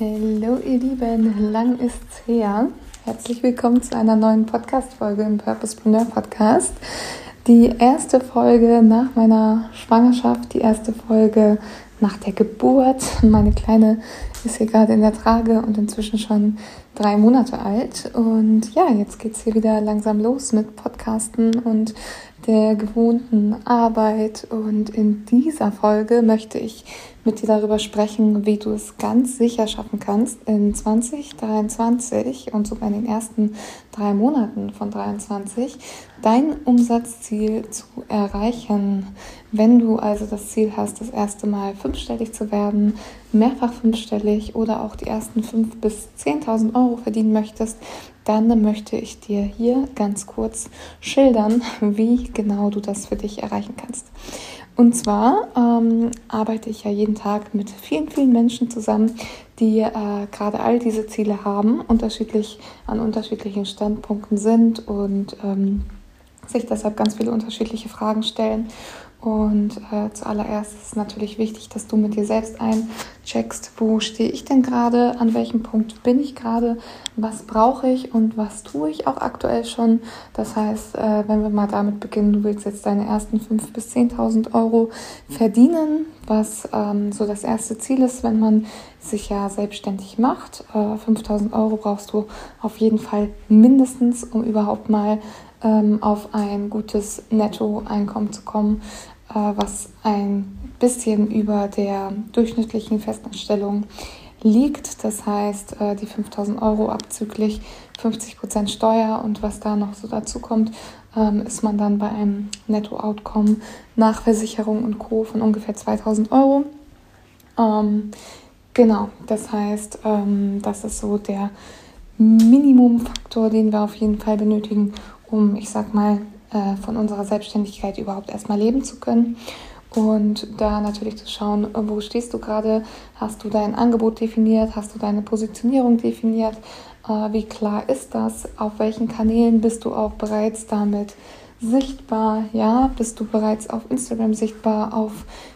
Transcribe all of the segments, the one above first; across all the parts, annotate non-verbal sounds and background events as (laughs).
Hallo ihr Lieben, lang ist's her. Herzlich willkommen zu einer neuen Podcast-Folge im Purposepreneur Podcast. Die erste Folge nach meiner Schwangerschaft, die erste Folge nach der Geburt. Meine Kleine ist hier gerade in der Trage und inzwischen schon drei Monate alt. Und ja, jetzt geht's hier wieder langsam los mit Podcasten und der gewohnten Arbeit. Und in dieser Folge möchte ich mit dir darüber sprechen, wie du es ganz sicher schaffen kannst, in 2023 und sogar in den ersten drei Monaten von 2023 dein Umsatzziel zu erreichen. Wenn du also das Ziel hast, das erste Mal fünfstellig zu werden, mehrfach fünfstellig oder auch die ersten fünf bis 10.000 Euro verdienen möchtest, dann möchte ich dir hier ganz kurz schildern, wie genau du das für dich erreichen kannst. Und zwar ähm, arbeite ich ja jeden Tag mit vielen, vielen Menschen zusammen, die äh, gerade all diese Ziele haben, unterschiedlich an unterschiedlichen Standpunkten sind und ähm, sich deshalb ganz viele unterschiedliche Fragen stellen. Und äh, zuallererst ist es natürlich wichtig, dass du mit dir selbst eincheckst, wo stehe ich denn gerade, an welchem Punkt bin ich gerade, was brauche ich und was tue ich auch aktuell schon. Das heißt, äh, wenn wir mal damit beginnen, du willst jetzt deine ersten 5.000 bis 10.000 Euro verdienen, was ähm, so das erste Ziel ist, wenn man sich ja selbstständig macht. Äh, 5.000 Euro brauchst du auf jeden Fall mindestens, um überhaupt mal ähm, auf ein gutes Nettoeinkommen zu kommen, äh, was ein bisschen über der durchschnittlichen Festanstellung liegt. Das heißt, äh, die 5000 Euro abzüglich 50 Prozent Steuer und was da noch so dazu kommt, ähm, ist man dann bei einem Netto-Outcome nach Versicherung und Co. von ungefähr 2000 Euro. Ähm, genau, das heißt, ähm, das ist so der Minimumfaktor, den wir auf jeden Fall benötigen, um, ich sag mal, äh, von unserer Selbstständigkeit überhaupt erstmal leben zu können. Und da natürlich zu schauen, wo stehst du gerade, hast du dein Angebot definiert, hast du deine Positionierung definiert, äh, wie klar ist das, auf welchen Kanälen bist du auch bereits damit sichtbar, ja, bist du bereits auf Instagram sichtbar, auf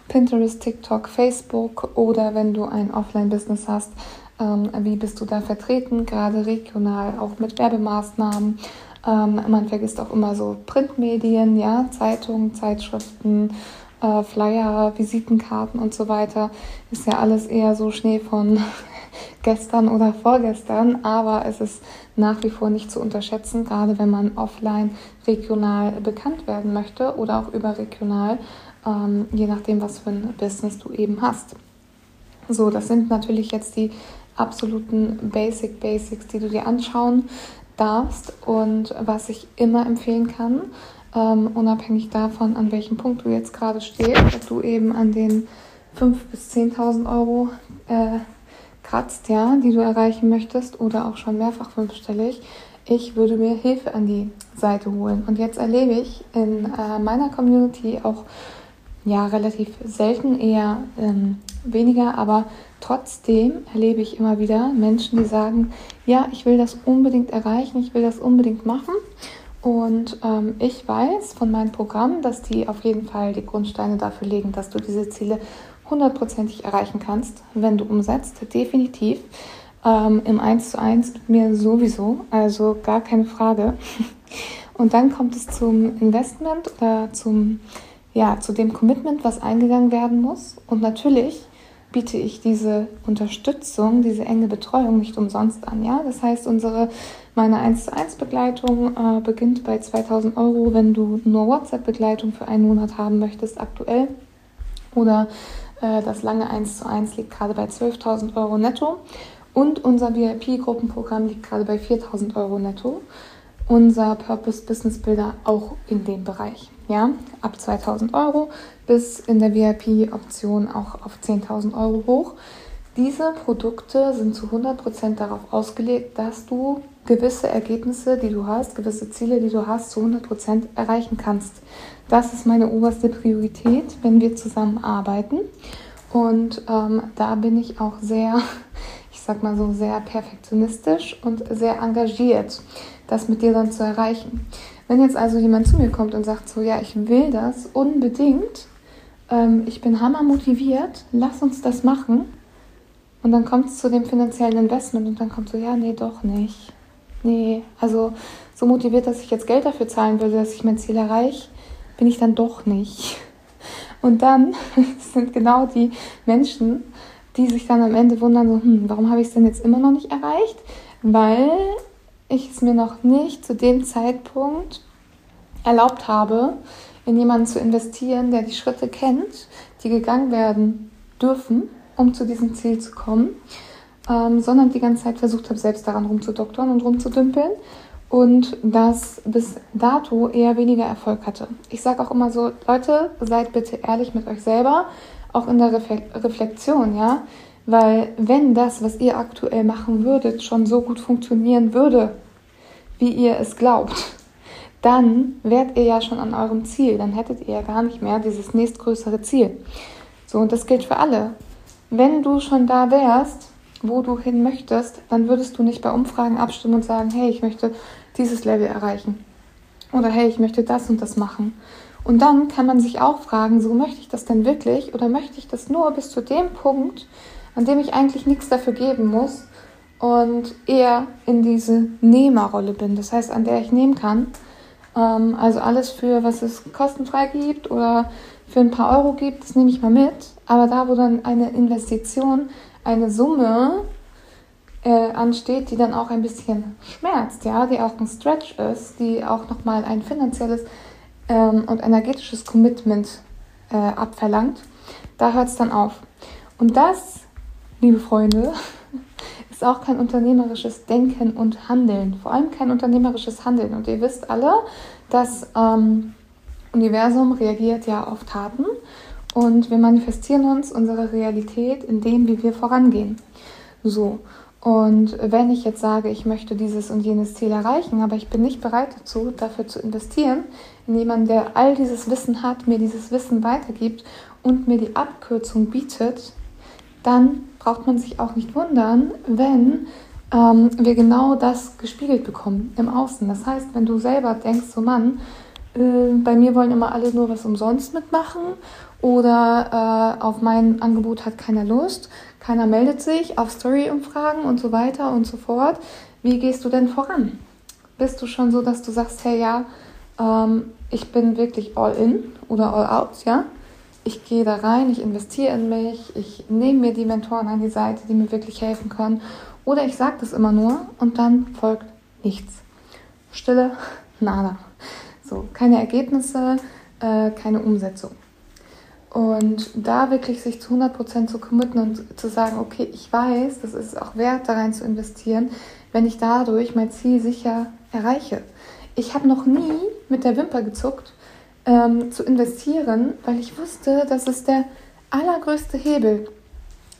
Pinterest, TikTok, Facebook oder wenn du ein Offline-Business hast, ähm, wie bist du da vertreten, gerade regional, auch mit Werbemaßnahmen, ähm, man vergisst auch immer so Printmedien, ja, Zeitungen, Zeitschriften, äh, Flyer, Visitenkarten und so weiter. Ist ja alles eher so Schnee von (laughs) gestern oder vorgestern, aber es ist nach wie vor nicht zu unterschätzen, gerade wenn man offline regional bekannt werden möchte oder auch überregional, ähm, je nachdem, was für ein Business du eben hast. So, das sind natürlich jetzt die absoluten Basic Basics, die du dir anschauen darfst und was ich immer empfehlen kann, ähm, unabhängig davon, an welchem Punkt du jetzt gerade stehst, ob du eben an den 5.000 bis 10.000 Euro äh, kratzt, ja, die du erreichen möchtest oder auch schon mehrfach fünfstellig. Ich würde mir Hilfe an die Seite holen. Und jetzt erlebe ich in äh, meiner Community auch ja relativ selten eher ähm, weniger, aber trotzdem erlebe ich immer wieder Menschen, die sagen, ja, ich will das unbedingt erreichen, ich will das unbedingt machen. Und ähm, ich weiß von meinem Programm, dass die auf jeden Fall die Grundsteine dafür legen, dass du diese Ziele hundertprozentig erreichen kannst, wenn du umsetzt, definitiv. Ähm, Im 1 zu 1 mit mir sowieso, also gar keine Frage. (laughs) Und dann kommt es zum Investment oder zum, ja, zu dem Commitment, was eingegangen werden muss. Und natürlich biete ich diese Unterstützung, diese enge Betreuung nicht umsonst an. Ja? Das heißt, unsere, meine 1 zu 1 Begleitung äh, beginnt bei 2000 Euro, wenn du nur WhatsApp-Begleitung für einen Monat haben möchtest, aktuell. Oder äh, das lange 1 zu 1 liegt gerade bei 12.000 Euro netto. Und unser VIP-Gruppenprogramm liegt gerade bei 4.000 Euro netto. Unser Purpose Business Builder auch in dem Bereich. Ja, ab 2000 Euro bis in der VIP-Option auch auf 10.000 Euro hoch. Diese Produkte sind zu 100% darauf ausgelegt, dass du gewisse Ergebnisse, die du hast, gewisse Ziele, die du hast, zu 100% erreichen kannst. Das ist meine oberste Priorität, wenn wir zusammenarbeiten. Und ähm, da bin ich auch sehr, (laughs) ich sag mal so, sehr perfektionistisch und sehr engagiert, das mit dir dann zu erreichen. Wenn jetzt also jemand zu mir kommt und sagt so, ja, ich will das unbedingt, ähm, ich bin hammer motiviert, lass uns das machen. Und dann kommt es zu dem finanziellen Investment und dann kommt so, ja, nee, doch nicht. Nee, also so motiviert, dass ich jetzt Geld dafür zahlen würde, dass ich mein Ziel erreiche, bin ich dann doch nicht. Und dann (laughs) sind genau die Menschen, die sich dann am Ende wundern, so, hm, warum habe ich es denn jetzt immer noch nicht erreicht? Weil ich es mir noch nicht zu dem Zeitpunkt erlaubt habe, in jemanden zu investieren, der die Schritte kennt, die gegangen werden dürfen, um zu diesem Ziel zu kommen, ähm, sondern die ganze Zeit versucht habe, selbst daran rumzudoktern und rumzudümpeln und das bis dato eher weniger Erfolg hatte. Ich sage auch immer so, Leute, seid bitte ehrlich mit euch selber, auch in der Reflexion, ja, weil wenn das, was ihr aktuell machen würdet, schon so gut funktionieren würde, wie ihr es glaubt, dann wärt ihr ja schon an eurem Ziel. Dann hättet ihr ja gar nicht mehr dieses nächstgrößere Ziel. So, und das gilt für alle. Wenn du schon da wärst, wo du hin möchtest, dann würdest du nicht bei Umfragen abstimmen und sagen, hey, ich möchte dieses Level erreichen. Oder hey, ich möchte das und das machen. Und dann kann man sich auch fragen, so möchte ich das denn wirklich oder möchte ich das nur bis zu dem Punkt, an dem ich eigentlich nichts dafür geben muss und eher in diese Nehmerrolle bin. Das heißt, an der ich nehmen kann. Ähm, also alles für, was es kostenfrei gibt oder für ein paar Euro gibt, das nehme ich mal mit. Aber da, wo dann eine Investition, eine Summe äh, ansteht, die dann auch ein bisschen schmerzt, ja, die auch ein Stretch ist, die auch nochmal ein finanzielles ähm, und energetisches Commitment äh, abverlangt, da hört es dann auf. Und das liebe Freunde, (laughs) ist auch kein unternehmerisches Denken und Handeln. Vor allem kein unternehmerisches Handeln. Und ihr wisst alle, das ähm, Universum reagiert ja auf Taten und wir manifestieren uns unsere Realität in dem, wie wir vorangehen. So. Und wenn ich jetzt sage, ich möchte dieses und jenes Ziel erreichen, aber ich bin nicht bereit dazu, dafür zu investieren, in jemanden, der all dieses Wissen hat, mir dieses Wissen weitergibt und mir die Abkürzung bietet, dann braucht man sich auch nicht wundern, wenn ähm, wir genau das gespiegelt bekommen im Außen. Das heißt, wenn du selber denkst, so Mann, äh, bei mir wollen immer alle nur was umsonst mitmachen oder äh, auf mein Angebot hat keiner Lust, keiner meldet sich, auf Story-Umfragen und so weiter und so fort. Wie gehst du denn voran? Bist du schon so, dass du sagst, hey ja, ähm, ich bin wirklich all in oder all out, ja? Ich gehe da rein, ich investiere in mich, ich nehme mir die Mentoren an die Seite, die mir wirklich helfen können. Oder ich sage das immer nur und dann folgt nichts. Stille, (laughs) nada. So, keine Ergebnisse, äh, keine Umsetzung. Und da wirklich sich zu 100% zu committen und zu sagen, okay, ich weiß, das ist auch wert, da rein zu investieren, wenn ich dadurch mein Ziel sicher erreiche. Ich habe noch nie mit der Wimper gezuckt, ähm, zu investieren, weil ich wusste, das ist der allergrößte Hebel.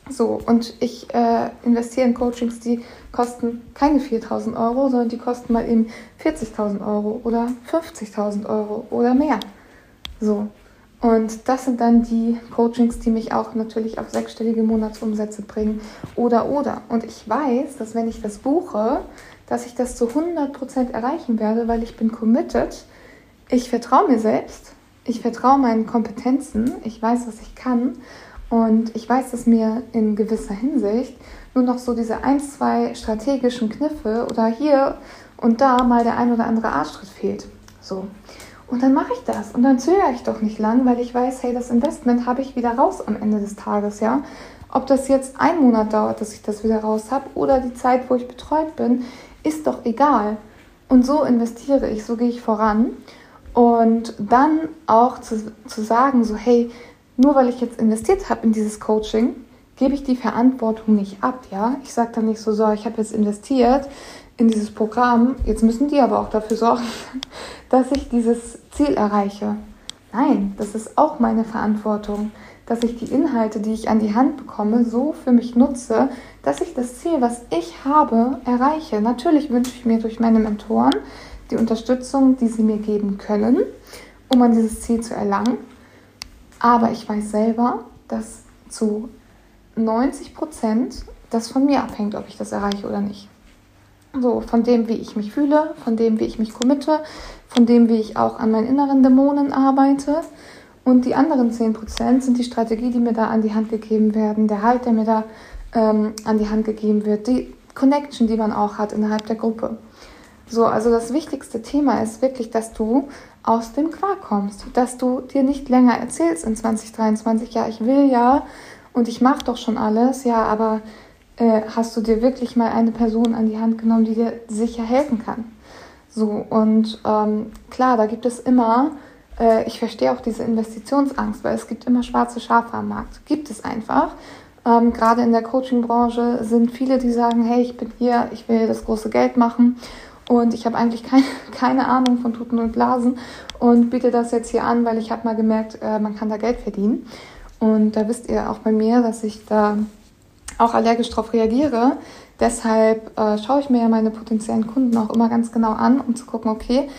So, und ich äh, investiere in Coachings, die kosten keine 4000 Euro, sondern die kosten mal eben 40.000 Euro oder 50.000 Euro oder mehr. So, und das sind dann die Coachings, die mich auch natürlich auf sechsstellige Monatsumsätze bringen oder oder. Und ich weiß, dass wenn ich das buche, dass ich das zu 100% erreichen werde, weil ich bin committed ich vertraue mir selbst, ich vertraue meinen Kompetenzen, ich weiß, was ich kann und ich weiß, dass mir in gewisser Hinsicht nur noch so diese ein, zwei strategischen Kniffe oder hier und da mal der ein oder andere Arschtritt fehlt. So. Und dann mache ich das und dann zögere ich doch nicht lang, weil ich weiß, hey, das Investment habe ich wieder raus am Ende des Tages, ja. Ob das jetzt ein Monat dauert, dass ich das wieder raus habe oder die Zeit, wo ich betreut bin, ist doch egal. Und so investiere ich, so gehe ich voran. Und dann auch zu, zu sagen, so hey, nur weil ich jetzt investiert habe in dieses Coaching, gebe ich die Verantwortung nicht ab, ja. Ich sage dann nicht so, so, ich habe jetzt investiert in dieses Programm, jetzt müssen die aber auch dafür sorgen, (laughs) dass ich dieses Ziel erreiche. Nein, das ist auch meine Verantwortung, dass ich die Inhalte, die ich an die Hand bekomme, so für mich nutze, dass ich das Ziel, was ich habe, erreiche. Natürlich wünsche ich mir durch meine Mentoren die Unterstützung, die sie mir geben können, um an dieses Ziel zu erlangen. Aber ich weiß selber, dass zu 90 Prozent das von mir abhängt, ob ich das erreiche oder nicht. So, von dem, wie ich mich fühle, von dem, wie ich mich committe, von dem, wie ich auch an meinen inneren Dämonen arbeite. Und die anderen 10% sind die Strategie, die mir da an die Hand gegeben werden, der Halt, der mir da ähm, an die Hand gegeben wird, die Connection, die man auch hat innerhalb der Gruppe. So, also das wichtigste Thema ist wirklich, dass du aus dem Quark kommst, dass du dir nicht länger erzählst in 2023, ja, ich will ja und ich mache doch schon alles, ja, aber äh, hast du dir wirklich mal eine Person an die Hand genommen, die dir sicher helfen kann? So, und ähm, klar, da gibt es immer, äh, ich verstehe auch diese Investitionsangst, weil es gibt immer schwarze Schafe am Markt. Gibt es einfach. Ähm, Gerade in der Coaching-Branche sind viele, die sagen, hey, ich bin hier, ich will das große Geld machen und ich habe eigentlich keine, (laughs) keine Ahnung von Tuten und Blasen und biete das jetzt hier an, weil ich habe mal gemerkt, äh, man kann da Geld verdienen. Und da wisst ihr auch bei mir, dass ich da auch allergisch darauf reagiere. Deshalb äh, schaue ich mir ja meine potenziellen Kunden auch immer ganz genau an, um zu gucken, okay,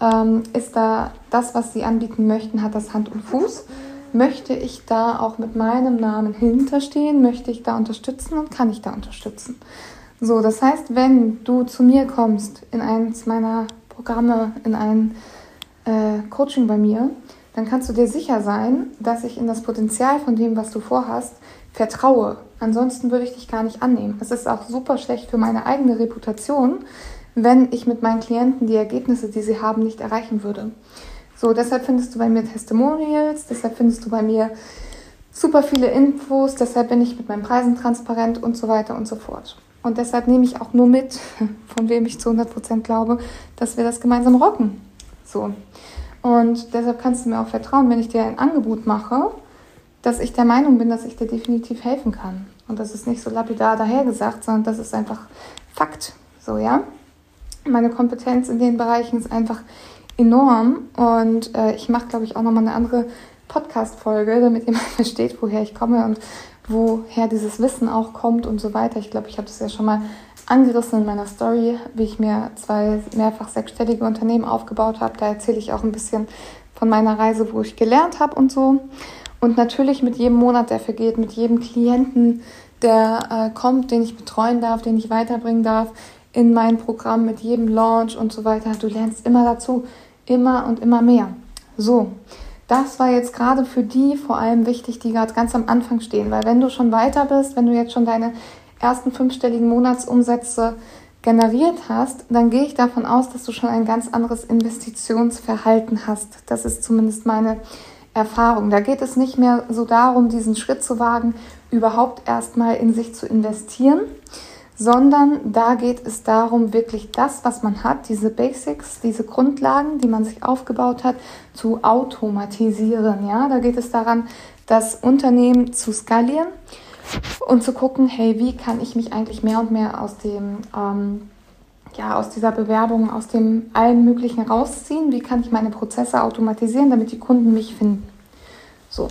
ähm, ist da das, was sie anbieten möchten, hat das Hand und Fuß? Möchte ich da auch mit meinem Namen hinterstehen? Möchte ich da unterstützen und kann ich da unterstützen? So, das heißt, wenn du zu mir kommst in eins meiner Programme, in ein äh, Coaching bei mir, dann kannst du dir sicher sein, dass ich in das Potenzial von dem, was du vorhast, vertraue. Ansonsten würde ich dich gar nicht annehmen. Es ist auch super schlecht für meine eigene Reputation, wenn ich mit meinen Klienten die Ergebnisse, die sie haben, nicht erreichen würde. So, deshalb findest du bei mir Testimonials, deshalb findest du bei mir super viele Infos, deshalb bin ich mit meinen Preisen transparent und so weiter und so fort. Und deshalb nehme ich auch nur mit, (laughs) von wem ich zu 100% glaube, dass wir das gemeinsam rocken. So. Und deshalb kannst du mir auch vertrauen, wenn ich dir ein Angebot mache, dass ich der Meinung bin, dass ich dir definitiv helfen kann. Und das ist nicht so lapidar dahergesagt, sondern das ist einfach Fakt. So, ja. Meine Kompetenz in den Bereichen ist einfach enorm. Und äh, ich mache, glaube ich, auch nochmal eine andere Podcast-Folge, damit (laughs) ihr mal versteht, woher ich komme und woher dieses Wissen auch kommt und so weiter. Ich glaube, ich habe das ja schon mal angerissen in meiner Story, wie ich mir zwei mehrfach sechsstellige Unternehmen aufgebaut habe. Da erzähle ich auch ein bisschen von meiner Reise, wo ich gelernt habe und so. Und natürlich mit jedem Monat, der vergeht, mit jedem Klienten, der äh, kommt, den ich betreuen darf, den ich weiterbringen darf in mein Programm, mit jedem Launch und so weiter. Du lernst immer dazu, immer und immer mehr. So, das war jetzt gerade für die vor allem wichtig, die gerade ganz am Anfang stehen, weil wenn du schon weiter bist, wenn du jetzt schon deine ersten fünfstelligen Monatsumsätze generiert hast, dann gehe ich davon aus, dass du schon ein ganz anderes Investitionsverhalten hast. Das ist zumindest meine Erfahrung. Da geht es nicht mehr so darum, diesen Schritt zu wagen, überhaupt erstmal in sich zu investieren, sondern da geht es darum, wirklich das, was man hat, diese Basics, diese Grundlagen, die man sich aufgebaut hat, zu automatisieren. Ja, da geht es daran, das Unternehmen zu skalieren und zu gucken, hey, wie kann ich mich eigentlich mehr und mehr aus dem ähm, ja, aus dieser Bewerbung, aus dem allen Möglichen rausziehen? Wie kann ich meine Prozesse automatisieren, damit die Kunden mich finden? So,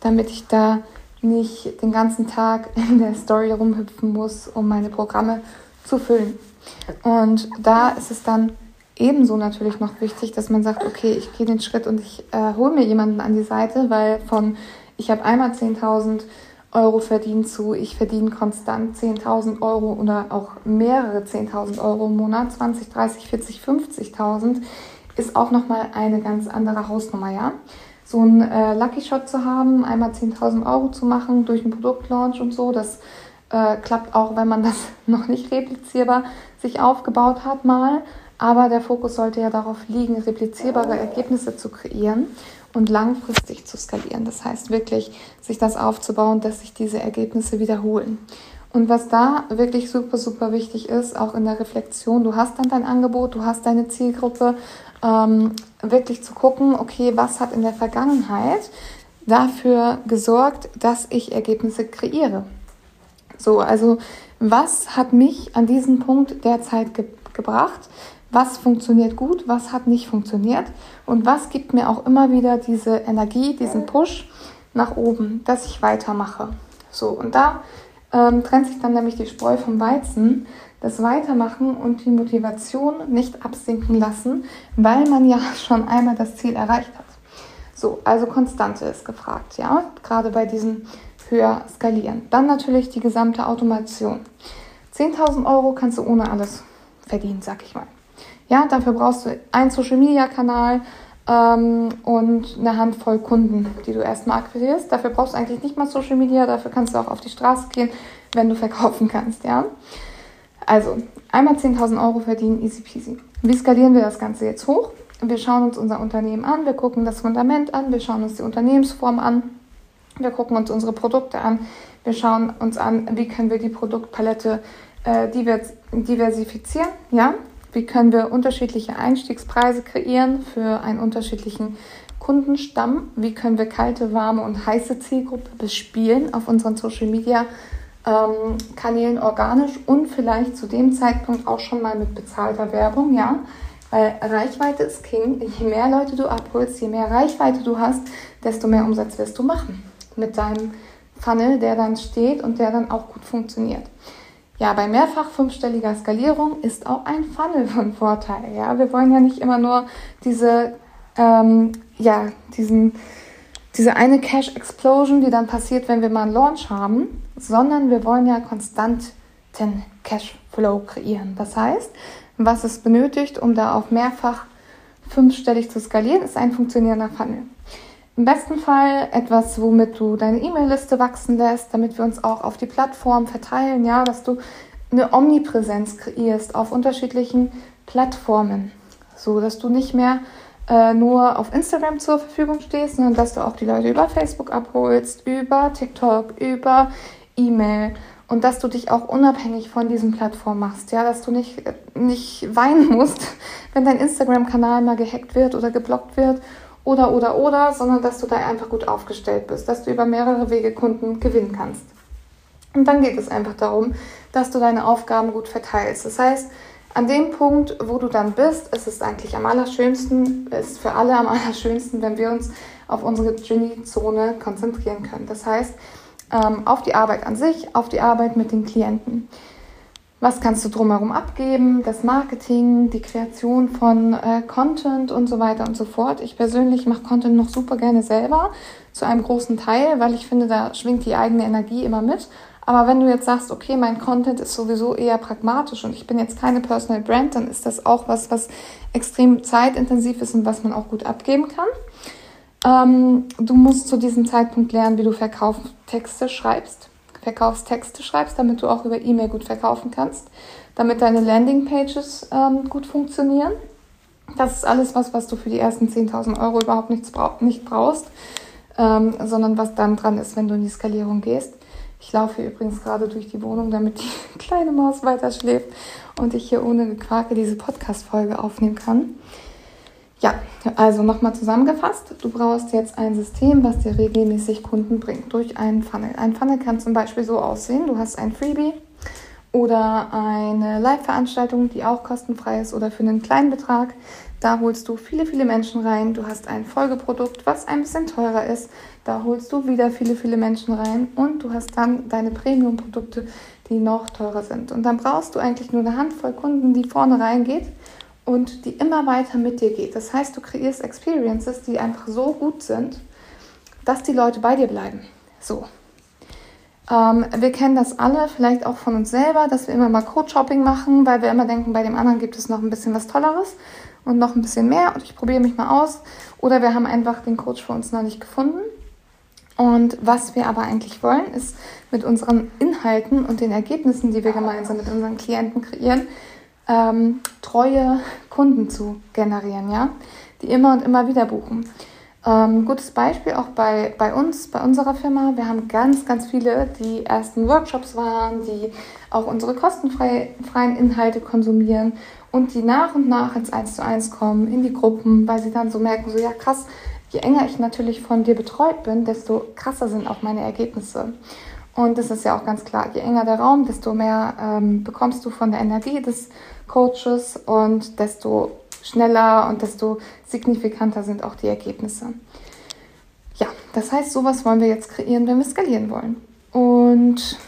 damit ich da nicht den ganzen Tag in der Story rumhüpfen muss, um meine Programme zu füllen. Und da ist es dann ebenso natürlich noch wichtig, dass man sagt, okay, ich gehe den Schritt und ich äh, hole mir jemanden an die Seite, weil von ich habe einmal 10.000 Euro verdient zu ich verdiene konstant 10.000 Euro oder auch mehrere 10.000 Euro im Monat, 20, 30, 40, 50.000, ist auch nochmal eine ganz andere Hausnummer, ja so einen äh, Lucky Shot zu haben, einmal 10.000 Euro zu machen durch einen Produktlaunch und so. Das äh, klappt auch, wenn man das (laughs) noch nicht replizierbar sich aufgebaut hat mal. Aber der Fokus sollte ja darauf liegen, replizierbare Ergebnisse zu kreieren und langfristig zu skalieren. Das heißt wirklich, sich das aufzubauen, dass sich diese Ergebnisse wiederholen. Und was da wirklich super, super wichtig ist, auch in der Reflexion, du hast dann dein Angebot, du hast deine Zielgruppe, ähm, wirklich zu gucken, okay, was hat in der Vergangenheit dafür gesorgt, dass ich Ergebnisse kreiere. So, also was hat mich an diesen Punkt derzeit ge gebracht? Was funktioniert gut? Was hat nicht funktioniert? Und was gibt mir auch immer wieder diese Energie, diesen Push nach oben, dass ich weitermache? So, und da ähm, trennt sich dann nämlich die Spreu vom Weizen, das Weitermachen und die Motivation nicht absinken lassen, weil man ja (laughs) schon einmal das Ziel erreicht hat. So, also Konstante ist gefragt, ja, gerade bei diesem höher skalieren. Dann natürlich die gesamte Automation. 10.000 Euro kannst du ohne alles verdienen, sag ich mal. Ja, dafür brauchst du einen Social Media Kanal ähm, und eine Handvoll Kunden, die du erstmal akquirierst. Dafür brauchst du eigentlich nicht mal Social Media, dafür kannst du auch auf die Straße gehen, wenn du verkaufen kannst, ja. Also, einmal 10.000 Euro verdienen, easy peasy. Wie skalieren wir das Ganze jetzt hoch? Wir schauen uns unser Unternehmen an, wir gucken das Fundament an, wir schauen uns die Unternehmensform an, wir gucken uns unsere Produkte an. Wir schauen uns an, wie können wir die Produktpalette äh, diversifizieren. Ja? Wie können wir unterschiedliche Einstiegspreise kreieren für einen unterschiedlichen Kundenstamm? Wie können wir kalte, warme und heiße Zielgruppe bespielen auf unseren Social Media ähm, Kanälen organisch und vielleicht zu dem Zeitpunkt auch schon mal mit bezahlter Werbung, ja? Weil Reichweite ist King. Je mehr Leute du abholst, je mehr Reichweite du hast, desto mehr Umsatz wirst du machen mit deinem Funnel, der dann steht und der dann auch gut funktioniert. Ja, bei mehrfach fünfstelliger Skalierung ist auch ein Funnel von Vorteil. Ja, wir wollen ja nicht immer nur diese, ähm, ja, diesen, diese eine Cash Explosion, die dann passiert, wenn wir mal einen Launch haben, sondern wir wollen ja konstanten Cash Flow kreieren. Das heißt, was es benötigt, um da auf mehrfach fünfstellig zu skalieren, ist ein funktionierender Funnel. Im besten Fall etwas, womit du deine E-Mail-Liste wachsen lässt, damit wir uns auch auf die Plattform verteilen, ja, dass du eine Omnipräsenz kreierst auf unterschiedlichen Plattformen, so dass du nicht mehr äh, nur auf Instagram zur Verfügung stehst, sondern dass du auch die Leute über Facebook abholst, über TikTok, über E-Mail und dass du dich auch unabhängig von diesen Plattformen machst, ja, dass du nicht, nicht weinen musst, (laughs) wenn dein Instagram-Kanal mal gehackt wird oder geblockt wird oder, oder, oder, sondern dass du da einfach gut aufgestellt bist, dass du über mehrere Wege Kunden gewinnen kannst. Und dann geht es einfach darum, dass du deine Aufgaben gut verteilst. Das heißt, an dem Punkt, wo du dann bist, ist es eigentlich am allerschönsten, ist für alle am (laughs) allerschönsten, wenn wir uns auf unsere Genie-Zone konzentrieren können. Das heißt, ähm, auf die Arbeit an sich, auf die Arbeit mit den Klienten was kannst du drumherum abgeben, das Marketing, die Kreation von äh, Content und so weiter und so fort. Ich persönlich mache Content noch super gerne selber, zu einem großen Teil, weil ich finde, da schwingt die eigene Energie immer mit. Aber wenn du jetzt sagst, okay, mein Content ist sowieso eher pragmatisch und ich bin jetzt keine Personal Brand, dann ist das auch was, was extrem zeitintensiv ist und was man auch gut abgeben kann. Ähm, du musst zu diesem Zeitpunkt lernen, wie du Verkaufstexte schreibst. Verkaufstexte schreibst, damit du auch über E-Mail gut verkaufen kannst, damit deine Landingpages ähm, gut funktionieren. Das ist alles was, was du für die ersten 10.000 Euro überhaupt nichts bra nicht brauchst, ähm, sondern was dann dran ist, wenn du in die Skalierung gehst. Ich laufe hier übrigens gerade durch die Wohnung, damit die (laughs) kleine Maus weiter schläft und ich hier ohne Gequake diese Podcast-Folge aufnehmen kann. Ja, also nochmal zusammengefasst. Du brauchst jetzt ein System, was dir regelmäßig Kunden bringt durch einen Funnel. Ein Funnel kann zum Beispiel so aussehen. Du hast ein Freebie oder eine Live-Veranstaltung, die auch kostenfrei ist oder für einen kleinen Betrag. Da holst du viele, viele Menschen rein. Du hast ein Folgeprodukt, was ein bisschen teurer ist. Da holst du wieder viele, viele Menschen rein. Und du hast dann deine Premium-Produkte, die noch teurer sind. Und dann brauchst du eigentlich nur eine Handvoll Kunden, die vorne reingeht und die immer weiter mit dir geht. Das heißt, du kreierst Experiences, die einfach so gut sind, dass die Leute bei dir bleiben. So. Ähm, wir kennen das alle, vielleicht auch von uns selber, dass wir immer mal Code-Shopping machen, weil wir immer denken, bei dem anderen gibt es noch ein bisschen was Tolleres und noch ein bisschen mehr und ich probiere mich mal aus. Oder wir haben einfach den Coach für uns noch nicht gefunden. Und was wir aber eigentlich wollen, ist mit unseren Inhalten und den Ergebnissen, die wir gemeinsam mit unseren Klienten kreieren, ähm, treue Kunden zu generieren, ja, die immer und immer wieder buchen. Ähm, gutes Beispiel auch bei, bei uns, bei unserer Firma. Wir haben ganz, ganz viele, die ersten Workshops waren, die auch unsere kostenfreien Inhalte konsumieren und die nach und nach ins Eins zu eins kommen, in die Gruppen, weil sie dann so merken, so ja krass, je enger ich natürlich von dir betreut bin, desto krasser sind auch meine Ergebnisse. Und das ist ja auch ganz klar, je enger der Raum, desto mehr ähm, bekommst du von der Energie des Coaches und desto schneller und desto signifikanter sind auch die Ergebnisse. Ja, das heißt, sowas wollen wir jetzt kreieren, wenn wir skalieren wollen. Und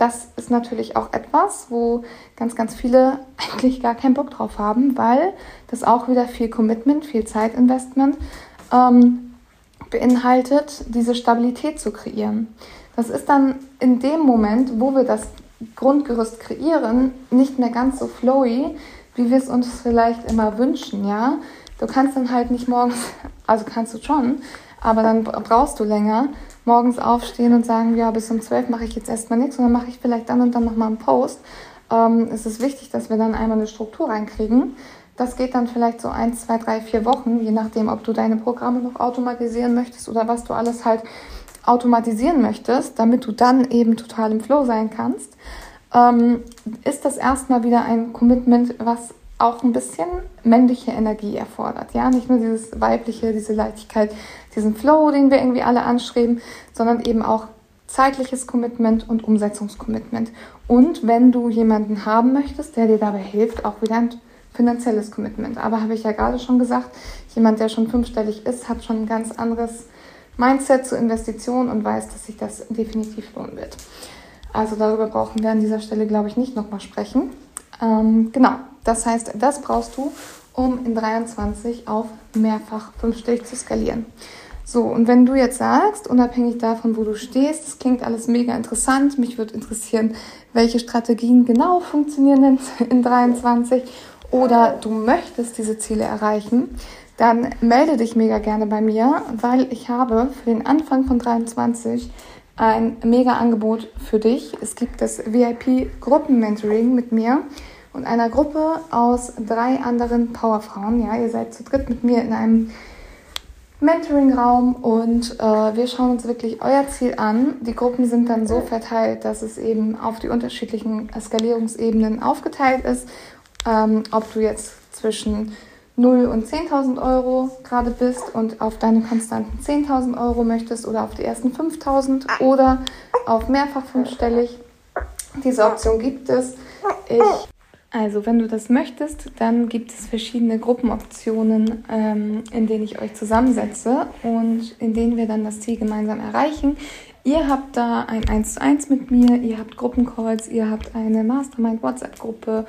das ist natürlich auch etwas, wo ganz, ganz viele (laughs) eigentlich gar keinen Bock drauf haben, weil das auch wieder viel Commitment, viel Zeitinvestment ähm, beinhaltet, diese Stabilität zu kreieren. Das ist dann in dem Moment, wo wir das Grundgerüst kreieren, nicht mehr ganz so flowy, wie wir es uns vielleicht immer wünschen, ja. Du kannst dann halt nicht morgens, (laughs) also kannst du schon, aber dann brauchst du länger, morgens aufstehen und sagen, ja, bis um zwölf mache ich jetzt erstmal nichts und dann mache ich vielleicht dann und dann nochmal einen Post. Ähm, es ist wichtig, dass wir dann einmal eine Struktur reinkriegen. Das geht dann vielleicht so ein, zwei, drei, vier Wochen, je nachdem, ob du deine Programme noch automatisieren möchtest oder was du alles halt automatisieren möchtest, damit du dann eben total im Flow sein kannst ähm, ist das erstmal wieder ein Commitment, was auch ein bisschen männliche Energie erfordert. Ja, nicht nur dieses weibliche, diese Leichtigkeit, diesen Flow, den wir irgendwie alle anstreben, sondern eben auch zeitliches Commitment und Umsetzungscommitment. Und wenn du jemanden haben möchtest, der dir dabei hilft, auch wieder ein finanzielles Commitment. Aber habe ich ja gerade schon gesagt, jemand, der schon fünfstellig ist, hat schon ein ganz anderes Mindset zur Investition und weiß, dass sich das definitiv lohnen wird. Also darüber brauchen wir an dieser Stelle, glaube ich, nicht nochmal sprechen. Ähm, genau, das heißt, das brauchst du, um in 23 auf mehrfach fünfstellig zu skalieren. So, und wenn du jetzt sagst, unabhängig davon, wo du stehst, das klingt alles mega interessant, mich würde interessieren, welche Strategien genau funktionieren (laughs) in 23 oder du möchtest diese Ziele erreichen, dann melde dich mega gerne bei mir, weil ich habe für den Anfang von 23 ein mega Angebot für dich. Es gibt das VIP Gruppenmentoring mit mir und einer Gruppe aus drei anderen Powerfrauen. Ja, ihr seid zu dritt mit mir in einem Mentoring-Raum und äh, wir schauen uns wirklich euer Ziel an. Die Gruppen sind dann so verteilt, dass es eben auf die unterschiedlichen Skalierungsebenen aufgeteilt ist. Ähm, ob du jetzt zwischen 0 und 10.000 Euro gerade bist und auf deine konstanten 10.000 Euro möchtest oder auf die ersten 5.000 oder auf mehrfach fünfstellig. Diese Option gibt es. Ich, also wenn du das möchtest, dann gibt es verschiedene Gruppenoptionen, ähm, in denen ich euch zusammensetze und in denen wir dann das Ziel gemeinsam erreichen. Ihr habt da ein 1 zu 1 mit mir, ihr habt Gruppencalls, ihr habt eine Mastermind-WhatsApp-Gruppe,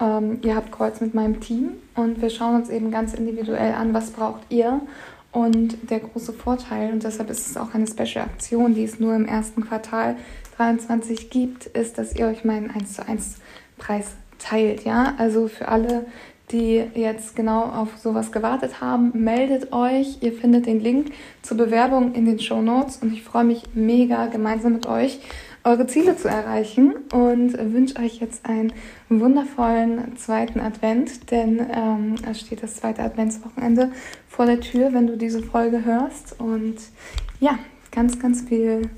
ähm, ihr habt Calls mit meinem Team und wir schauen uns eben ganz individuell an, was braucht ihr. Und der große Vorteil, und deshalb ist es auch eine Special-Aktion, die es nur im ersten Quartal 23 gibt, ist, dass ihr euch meinen 1 zu 1 Preis teilt. Ja, also für alle, die jetzt genau auf sowas gewartet haben, meldet euch. Ihr findet den Link zur Bewerbung in den Show Notes und ich freue mich mega gemeinsam mit euch eure Ziele zu erreichen und wünsche euch jetzt einen wundervollen zweiten Advent, denn ähm, es steht das zweite Adventswochenende vor der Tür, wenn du diese Folge hörst. Und ja, ganz, ganz viel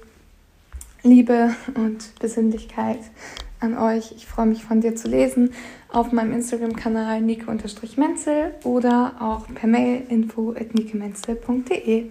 Liebe und Besinnlichkeit an euch. Ich freue mich von dir zu lesen auf meinem Instagram-Kanal nike-menzel oder auch per Mail info at nikemenzel.de.